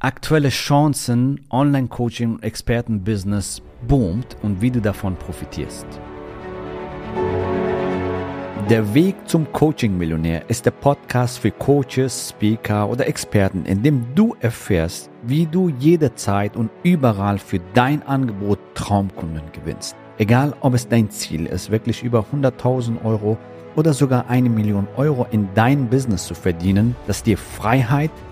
aktuelle Chancen, Online-Coaching und Expertenbusiness boomt und wie du davon profitierst. Der Weg zum Coaching-Millionär ist der Podcast für Coaches, Speaker oder Experten, in dem du erfährst, wie du jederzeit und überall für dein Angebot Traumkunden gewinnst. Egal, ob es dein Ziel ist, wirklich über 100.000 Euro oder sogar eine Million Euro in dein Business zu verdienen, das dir Freiheit,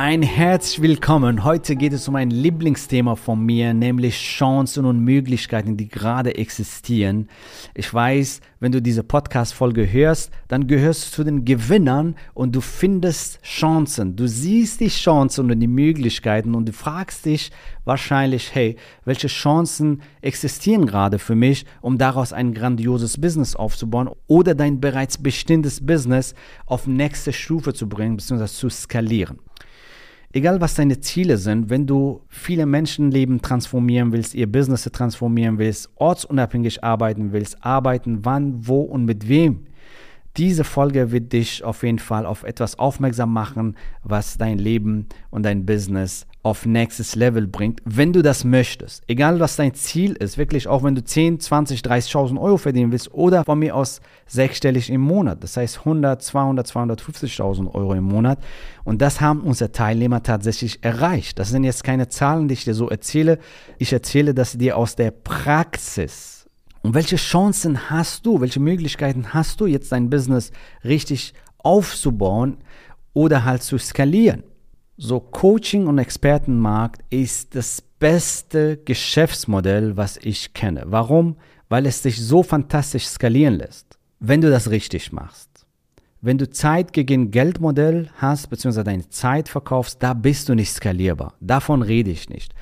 Ein herzlich willkommen. Heute geht es um ein Lieblingsthema von mir, nämlich Chancen und Möglichkeiten, die gerade existieren. Ich weiß, wenn du diese Podcast-Folge hörst, dann gehörst du zu den Gewinnern und du findest Chancen. Du siehst die Chancen und die Möglichkeiten und du fragst dich wahrscheinlich, hey, welche Chancen existieren gerade für mich, um daraus ein grandioses Business aufzubauen oder dein bereits bestehendes Business auf nächste Stufe zu bringen bzw. zu skalieren. Egal was deine Ziele sind, wenn du viele Menschenleben transformieren willst, ihr Business transformieren willst, ortsunabhängig arbeiten willst, arbeiten wann, wo und mit wem, diese Folge wird dich auf jeden Fall auf etwas aufmerksam machen, was dein Leben und dein Business auf nächstes Level bringt, wenn du das möchtest. Egal was dein Ziel ist, wirklich auch wenn du 10, 20, 30.000 Euro verdienen willst oder von mir aus sechsstellig im Monat, das heißt 100, 200, 250.000 Euro im Monat. Und das haben unsere Teilnehmer tatsächlich erreicht. Das sind jetzt keine Zahlen, die ich dir so erzähle. Ich erzähle das dir aus der Praxis. Und welche Chancen hast du, welche Möglichkeiten hast du jetzt dein Business richtig aufzubauen oder halt zu skalieren? So Coaching und Expertenmarkt ist das beste Geschäftsmodell, was ich kenne. Warum? Weil es dich so fantastisch skalieren lässt, wenn du das richtig machst. Wenn du Zeit gegen Geldmodell hast, beziehungsweise deine Zeit verkaufst, da bist du nicht skalierbar. Davon rede ich nicht.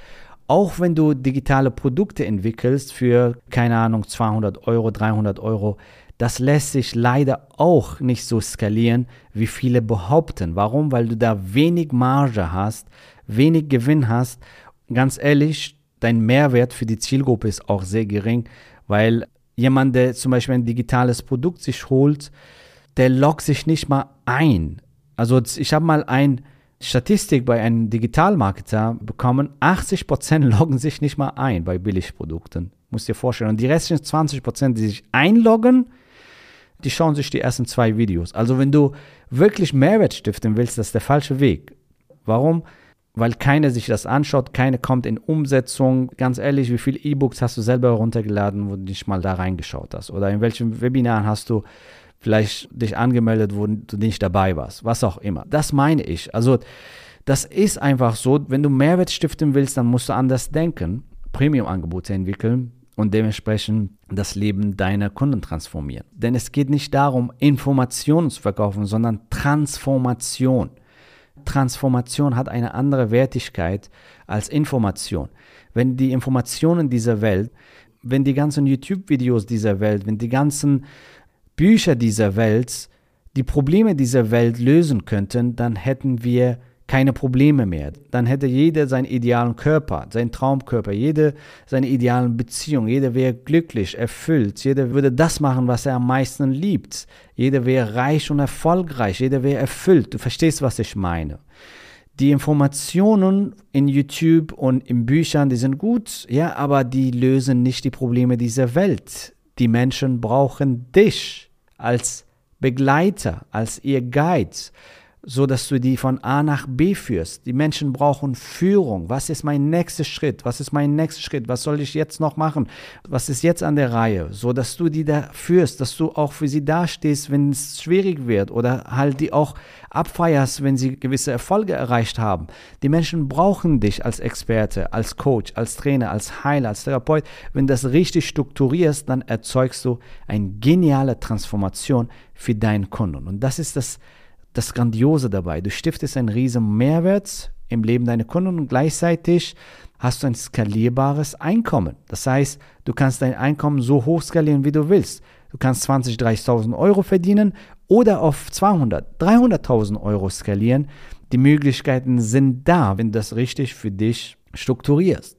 Auch wenn du digitale Produkte entwickelst für, keine Ahnung, 200 Euro, 300 Euro, das lässt sich leider auch nicht so skalieren, wie viele behaupten. Warum? Weil du da wenig Marge hast, wenig Gewinn hast. Ganz ehrlich, dein Mehrwert für die Zielgruppe ist auch sehr gering, weil jemand, der zum Beispiel ein digitales Produkt sich holt, der loggt sich nicht mal ein. Also ich habe mal ein Statistik bei einem Digitalmarketer bekommen, 80% loggen sich nicht mal ein bei Billigprodukten. Muss dir vorstellen. Und die restlichen 20%, die sich einloggen, die schauen sich die ersten zwei Videos. Also wenn du wirklich Mehrwert stiften willst, das ist der falsche Weg. Warum? Weil keiner sich das anschaut, keiner kommt in Umsetzung. Ganz ehrlich, wie viele E-Books hast du selber runtergeladen, wo du nicht mal da reingeschaut hast? Oder in welchen Webinaren hast du vielleicht dich angemeldet, wo du nicht dabei warst, was auch immer. Das meine ich. Also das ist einfach so, wenn du Mehrwert stiften willst, dann musst du anders denken, Premium-Angebote entwickeln und dementsprechend das Leben deiner Kunden transformieren. Denn es geht nicht darum, Informationen zu verkaufen, sondern Transformation. Transformation hat eine andere Wertigkeit als Information. Wenn die Informationen dieser Welt, wenn die ganzen YouTube-Videos dieser Welt, wenn die ganzen Bücher dieser Welt die Probleme dieser Welt lösen könnten, dann hätten wir keine Probleme mehr. Dann hätte jeder seinen idealen Körper, seinen Traumkörper, jede seine idealen Beziehungen, jeder wäre glücklich, erfüllt, jeder würde das machen, was er am meisten liebt. Jeder wäre reich und erfolgreich, jeder wäre erfüllt. Du verstehst, was ich meine. Die Informationen in YouTube und in Büchern, die sind gut, ja, aber die lösen nicht die Probleme dieser Welt. Die Menschen brauchen dich als Begleiter, als ihr Guide, so dass du die von A nach B führst. Die Menschen brauchen Führung. Was ist mein nächster Schritt? Was ist mein nächster Schritt? Was soll ich jetzt noch machen? Was ist jetzt an der Reihe? So dass du die da führst, dass du auch für sie dastehst, wenn es schwierig wird oder halt die auch abfeierst, wenn sie gewisse Erfolge erreicht haben. Die Menschen brauchen dich als Experte, als Coach, als Trainer, als Heiler, als Therapeut. Wenn das richtig strukturierst, dann erzeugst du eine geniale Transformation für deinen Kunden. Und das ist das das Grandiose dabei. Du stiftest einen riesen Mehrwert im Leben deiner Kunden und gleichzeitig hast du ein skalierbares Einkommen. Das heißt, du kannst dein Einkommen so hoch skalieren, wie du willst. Du kannst 20.000, 30.000 Euro verdienen oder auf 200, 300.000 Euro skalieren. Die Möglichkeiten sind da, wenn du das richtig für dich strukturierst.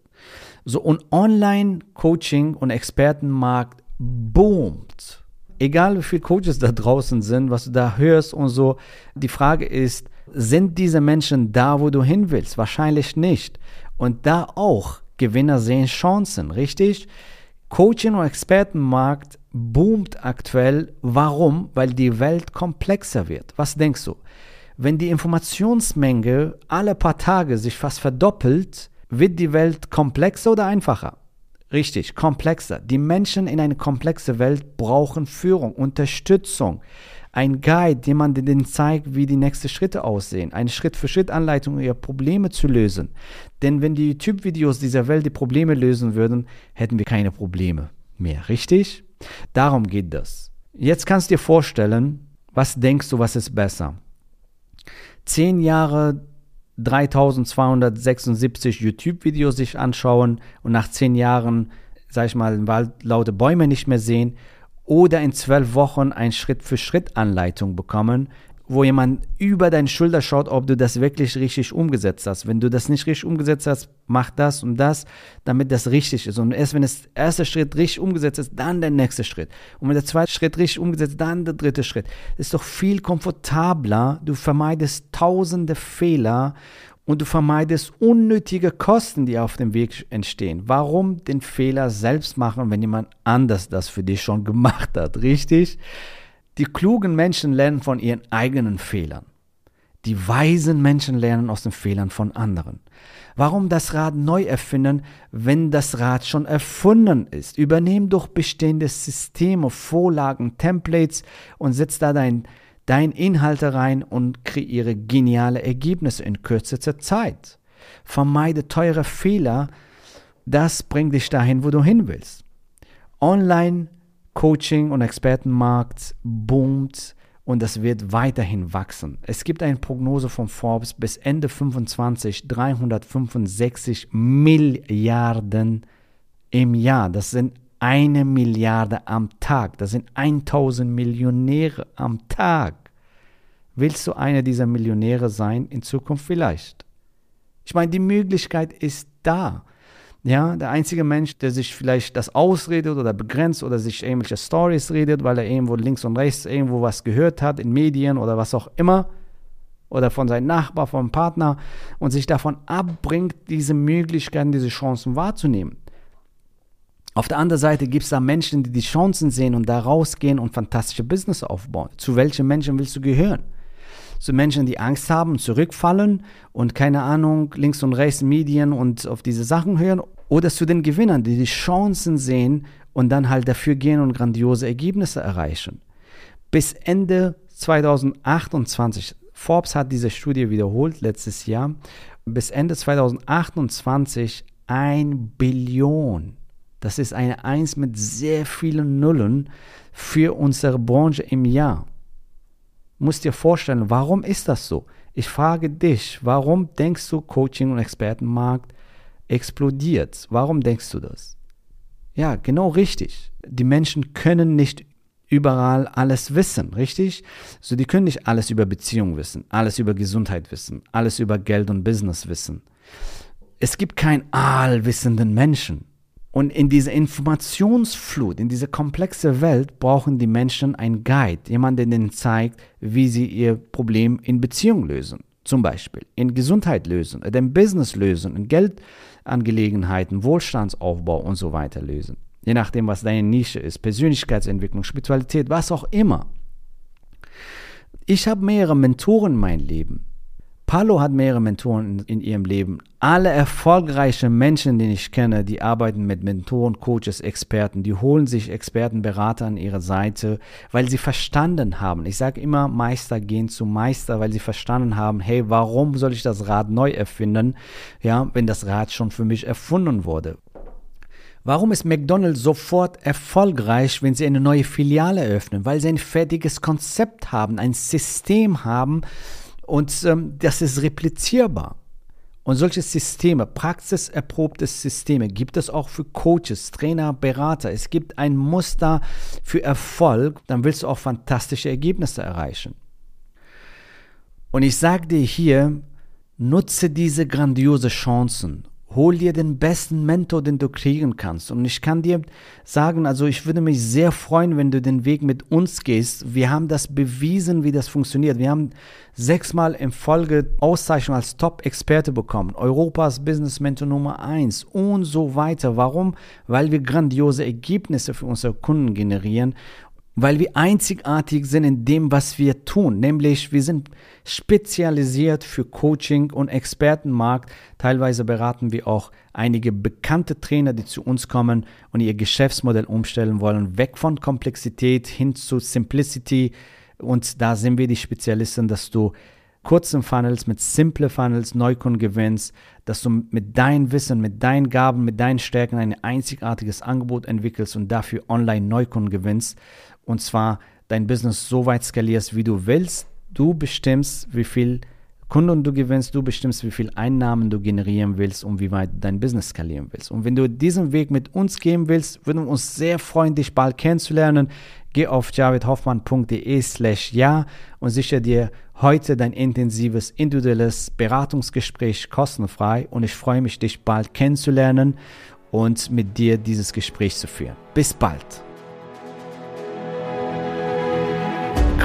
So, und Online-Coaching und Expertenmarkt boomt. Egal wie viele Coaches da draußen sind, was du da hörst und so, die Frage ist, sind diese Menschen da, wo du hin willst? Wahrscheinlich nicht. Und da auch, Gewinner sehen Chancen, richtig? Coaching und Expertenmarkt boomt aktuell. Warum? Weil die Welt komplexer wird. Was denkst du? Wenn die Informationsmenge alle paar Tage sich fast verdoppelt, wird die Welt komplexer oder einfacher? Richtig, komplexer. Die Menschen in eine komplexe Welt brauchen Führung, Unterstützung, ein Guide, jemand, der ihnen zeigt, wie die nächsten Schritte aussehen, eine Schritt-für-Schritt-Anleitung, um ihre Probleme zu lösen. Denn wenn die YouTube-Videos dieser Welt die Probleme lösen würden, hätten wir keine Probleme mehr, richtig? Darum geht das. Jetzt kannst du dir vorstellen, was denkst du, was ist besser? Zehn Jahre 3276 YouTube-Videos sich anschauen und nach zehn Jahren, sag ich mal, laute Bäume nicht mehr sehen oder in zwölf Wochen ein Schritt-für-Schritt-Anleitung bekommen, wo jemand über deine Schulter schaut, ob du das wirklich richtig umgesetzt hast. Wenn du das nicht richtig umgesetzt hast, mach das und das, damit das richtig ist. Und erst wenn das erste Schritt richtig umgesetzt ist, dann der nächste Schritt. Und wenn der zweite Schritt richtig umgesetzt ist, dann der dritte Schritt. Das ist doch viel komfortabler. Du vermeidest tausende Fehler und du vermeidest unnötige Kosten, die auf dem Weg entstehen. Warum den Fehler selbst machen, wenn jemand anders das für dich schon gemacht hat, richtig? Die klugen Menschen lernen von ihren eigenen Fehlern. Die weisen Menschen lernen aus den Fehlern von anderen. Warum das Rad neu erfinden, wenn das Rad schon erfunden ist? Übernehm doch bestehende Systeme, Vorlagen, Templates und setz da dein, dein Inhalte rein und kreiere geniale Ergebnisse in kürzester Zeit. Vermeide teure Fehler, das bringt dich dahin, wo du hin willst. Online Coaching und Expertenmarkt boomt und das wird weiterhin wachsen. Es gibt eine Prognose von Forbes bis Ende 25 365 Milliarden im Jahr. Das sind eine Milliarde am Tag. Das sind 1000 Millionäre am Tag. Willst du einer dieser Millionäre sein in Zukunft vielleicht? Ich meine, die Möglichkeit ist da. Ja, der einzige Mensch, der sich vielleicht das ausredet oder begrenzt oder sich irgendwelche Stories redet, weil er irgendwo links und rechts irgendwo was gehört hat in Medien oder was auch immer oder von seinem Nachbar, vom Partner und sich davon abbringt, diese Möglichkeiten, diese Chancen wahrzunehmen. Auf der anderen Seite gibt es da Menschen, die die Chancen sehen und da rausgehen und fantastische Business aufbauen. Zu welchen Menschen willst du gehören? zu Menschen, die Angst haben, zurückfallen und keine Ahnung, links und rechts Medien und auf diese Sachen hören oder zu den Gewinnern, die die Chancen sehen und dann halt dafür gehen und grandiose Ergebnisse erreichen. Bis Ende 2028, Forbes hat diese Studie wiederholt letztes Jahr, bis Ende 2028 ein Billion. Das ist eine Eins mit sehr vielen Nullen für unsere Branche im Jahr. Musst dir vorstellen, warum ist das so? Ich frage dich, warum denkst du, Coaching und Expertenmarkt explodiert. Warum denkst du das? Ja, genau richtig. Die Menschen können nicht überall alles wissen, richtig? So, die können nicht alles über Beziehung wissen, alles über Gesundheit wissen, alles über Geld und Business wissen. Es gibt keinen allwissenden Menschen. Und in dieser Informationsflut, in dieser komplexen Welt brauchen die Menschen einen Guide, jemanden, der ihnen zeigt, wie sie ihr Problem in Beziehung lösen. Zum Beispiel in Gesundheit lösen, in Business lösen, in Geld Angelegenheiten, Wohlstandsaufbau und so weiter lösen. Je nachdem, was deine Nische ist, Persönlichkeitsentwicklung, Spiritualität, was auch immer. Ich habe mehrere Mentoren in meinem Leben. Palo hat mehrere Mentoren in, in, ihrem Leben. Alle erfolgreichen Menschen, die ich kenne, die arbeiten mit Mentoren, Coaches, Experten. Die holen sich Experten, Berater an ihre Seite, weil sie verstanden haben. Ich sage immer, Meister gehen zu Meister, weil sie verstanden haben, hey, warum soll ich das Rad neu erfinden, ja, wenn das Rad schon für mich erfunden wurde? Warum ist McDonald's sofort erfolgreich, wenn sie eine neue Filiale eröffnen? Weil sie ein fertiges Konzept haben, ein System haben, und ähm, das ist replizierbar. Und solche Systeme, praxiserprobte Systeme, gibt es auch für Coaches, Trainer, Berater. Es gibt ein Muster für Erfolg, dann willst du auch fantastische Ergebnisse erreichen. Und ich sage dir hier, nutze diese grandiose Chancen Hol dir den besten Mentor, den du kriegen kannst. Und ich kann dir sagen, also ich würde mich sehr freuen, wenn du den Weg mit uns gehst. Wir haben das bewiesen, wie das funktioniert. Wir haben sechsmal in Folge Auszeichnung als Top-Experte bekommen. Europas Business Mentor Nummer eins und so weiter. Warum? Weil wir grandiose Ergebnisse für unsere Kunden generieren weil wir einzigartig sind in dem, was wir tun. Nämlich, wir sind spezialisiert für Coaching und Expertenmarkt. Teilweise beraten wir auch einige bekannte Trainer, die zu uns kommen und ihr Geschäftsmodell umstellen wollen, weg von Komplexität hin zu Simplicity. Und da sind wir die Spezialisten, dass du kurzen Funnels, mit simple Funnels Neukunden gewinnst, dass du mit deinem Wissen, mit deinen Gaben, mit deinen Stärken ein einzigartiges Angebot entwickelst und dafür online Neukunden gewinnst und zwar dein Business so weit skalierst, wie du willst. Du bestimmst, wie viel Kunden du gewinnst, du bestimmst, wie viel Einnahmen du generieren willst und wie weit dein Business skalieren willst. Und wenn du diesen Weg mit uns gehen willst, würden wir uns sehr freuen, dich bald kennenzulernen. Geh auf javidhoffmann.de slash ja und sichere dir heute dein intensives, individuelles Beratungsgespräch kostenfrei und ich freue mich, dich bald kennenzulernen und mit dir dieses Gespräch zu führen. Bis bald.